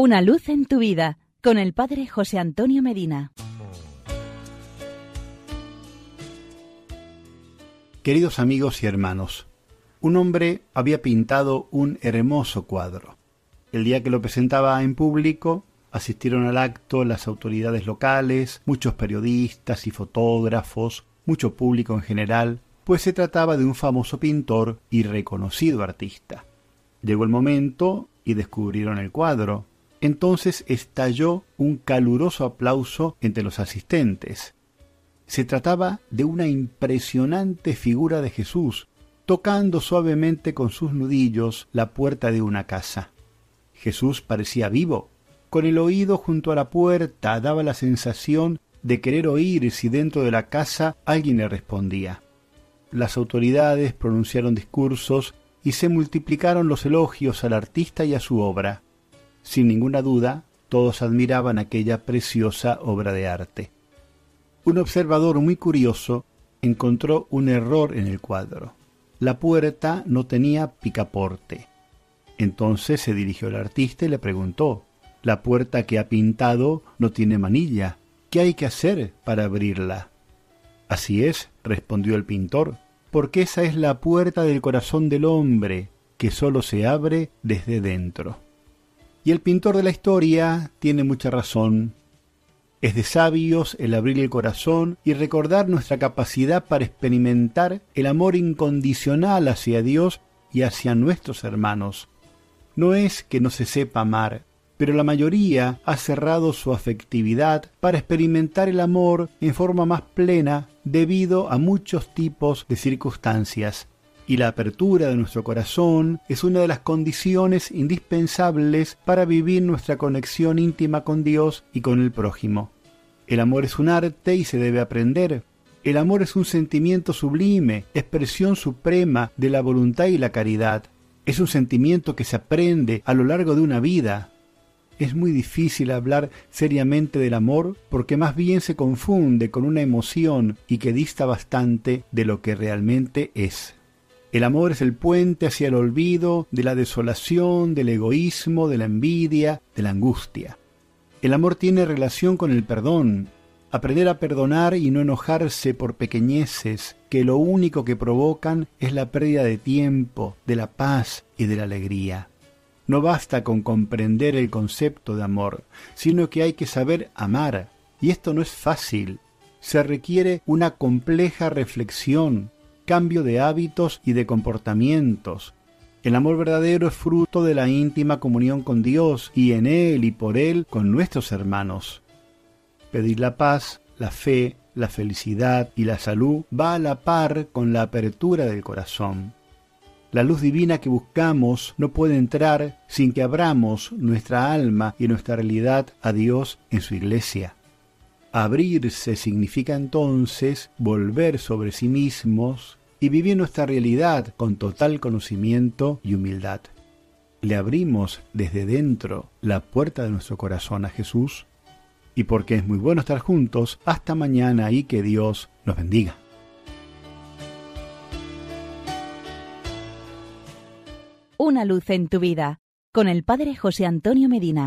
Una luz en tu vida con el Padre José Antonio Medina. Queridos amigos y hermanos, un hombre había pintado un hermoso cuadro. El día que lo presentaba en público, asistieron al acto las autoridades locales, muchos periodistas y fotógrafos, mucho público en general, pues se trataba de un famoso pintor y reconocido artista. Llegó el momento y descubrieron el cuadro, entonces estalló un caluroso aplauso entre los asistentes. Se trataba de una impresionante figura de Jesús, tocando suavemente con sus nudillos la puerta de una casa. Jesús parecía vivo. Con el oído junto a la puerta daba la sensación de querer oír si dentro de la casa alguien le respondía. Las autoridades pronunciaron discursos y se multiplicaron los elogios al artista y a su obra. Sin ninguna duda, todos admiraban aquella preciosa obra de arte. Un observador muy curioso encontró un error en el cuadro. La puerta no tenía picaporte. Entonces se dirigió al artista y le preguntó, La puerta que ha pintado no tiene manilla. ¿Qué hay que hacer para abrirla? Así es, respondió el pintor, porque esa es la puerta del corazón del hombre, que sólo se abre desde dentro. Y el pintor de la historia tiene mucha razón. Es de sabios el abrir el corazón y recordar nuestra capacidad para experimentar el amor incondicional hacia Dios y hacia nuestros hermanos. No es que no se sepa amar, pero la mayoría ha cerrado su afectividad para experimentar el amor en forma más plena debido a muchos tipos de circunstancias y la apertura de nuestro corazón es una de las condiciones indispensables para vivir nuestra conexión íntima con Dios y con el prójimo. El amor es un arte y se debe aprender. El amor es un sentimiento sublime, expresión suprema de la voluntad y la caridad. Es un sentimiento que se aprende a lo largo de una vida. Es muy difícil hablar seriamente del amor porque más bien se confunde con una emoción y que dista bastante de lo que realmente es. El amor es el puente hacia el olvido de la desolación, del egoísmo, de la envidia, de la angustia. El amor tiene relación con el perdón, aprender a perdonar y no enojarse por pequeñeces que lo único que provocan es la pérdida de tiempo, de la paz y de la alegría. No basta con comprender el concepto de amor, sino que hay que saber amar, y esto no es fácil. Se requiere una compleja reflexión, cambio de hábitos y de comportamientos. El amor verdadero es fruto de la íntima comunión con Dios y en Él y por Él con nuestros hermanos. Pedir la paz, la fe, la felicidad y la salud va a la par con la apertura del corazón. La luz divina que buscamos no puede entrar sin que abramos nuestra alma y nuestra realidad a Dios en su iglesia. Abrirse significa entonces volver sobre sí mismos y vivir nuestra realidad con total conocimiento y humildad. Le abrimos desde dentro la puerta de nuestro corazón a Jesús y porque es muy bueno estar juntos, hasta mañana y que Dios nos bendiga. Una luz en tu vida con el Padre José Antonio Medina.